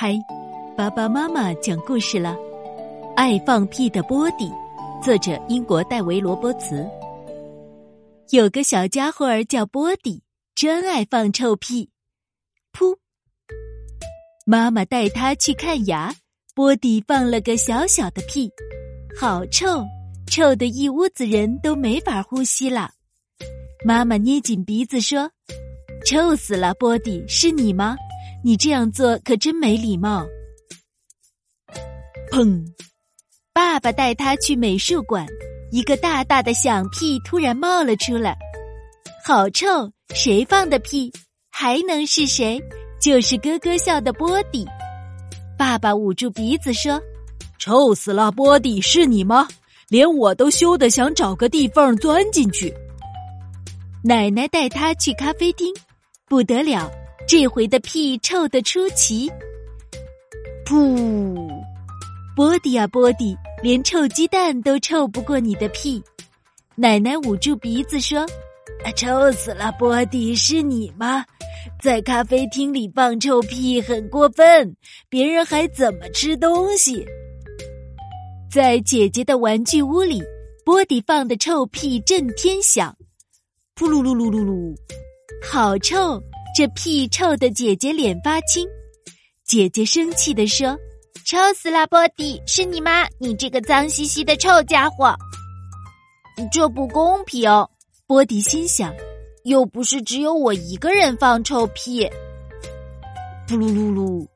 嗨，爸爸妈妈讲故事了。爱放屁的波迪，作者英国戴维·罗伯茨。有个小家伙儿叫波迪，真爱放臭屁。噗！妈妈带他去看牙，波迪放了个小小的屁，好臭，臭的一屋子人都没法呼吸了。妈妈捏紧鼻子说：“臭死了，波迪，是你吗？”你这样做可真没礼貌！砰！爸爸带他去美术馆，一个大大的响屁突然冒了出来，好臭！谁放的屁？还能是谁？就是咯咯笑的波迪。爸爸捂住鼻子说：“臭死了，波迪，是你吗？连我都羞得想找个地缝钻进去。”奶奶带他去咖啡厅，不得了。这回的屁臭得出奇，噗！波迪啊波迪，连臭鸡蛋都臭不过你的屁。奶奶捂住鼻子说：“啊臭死了，波迪，是你吗？在咖啡厅里放臭屁很过分，别人还怎么吃东西？”在姐姐的玩具屋里，波迪放的臭屁震天响，噗噜噜噜噜噜，好臭！这屁臭的姐姐脸发青，姐姐生气的说：“臭死了，波迪，是你吗？你这个脏兮兮的臭家伙！这不公平。”波迪心想：“又不是只有我一个人放臭屁。”噗噜噜噜，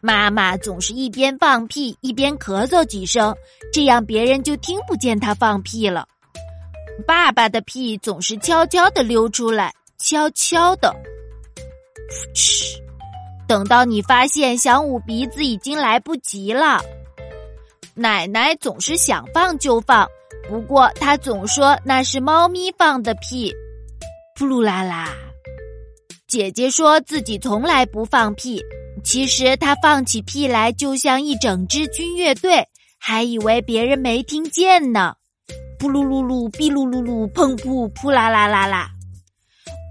妈妈总是一边放屁一边咳嗽几声，这样别人就听不见她放屁了。爸爸的屁总是悄悄的溜出来，悄悄的，噗！等到你发现想捂鼻子已经来不及了。奶奶总是想放就放，不过她总说那是猫咪放的屁。噗噜啦啦，姐姐说自己从来不放屁，其实她放起屁来就像一整支军乐队，还以为别人没听见呢。噗噜噜噜，哔噜噜噜，砰噗，噗啦啦啦啦。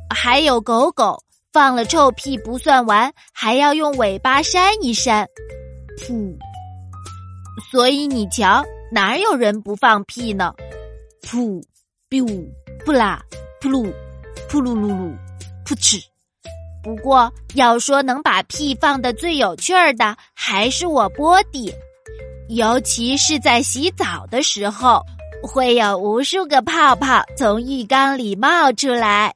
还有狗狗放了臭屁不算完，还要用尾巴扇一扇，噗。所以你瞧，哪有人不放屁呢？噗，biu，噗啦，噗噜，噗噜噜噜，噗嗤。不过要说能把屁放的最有趣儿的，还是我波迪，尤其是在洗澡的时候。会有无数个泡泡从浴缸里冒出来。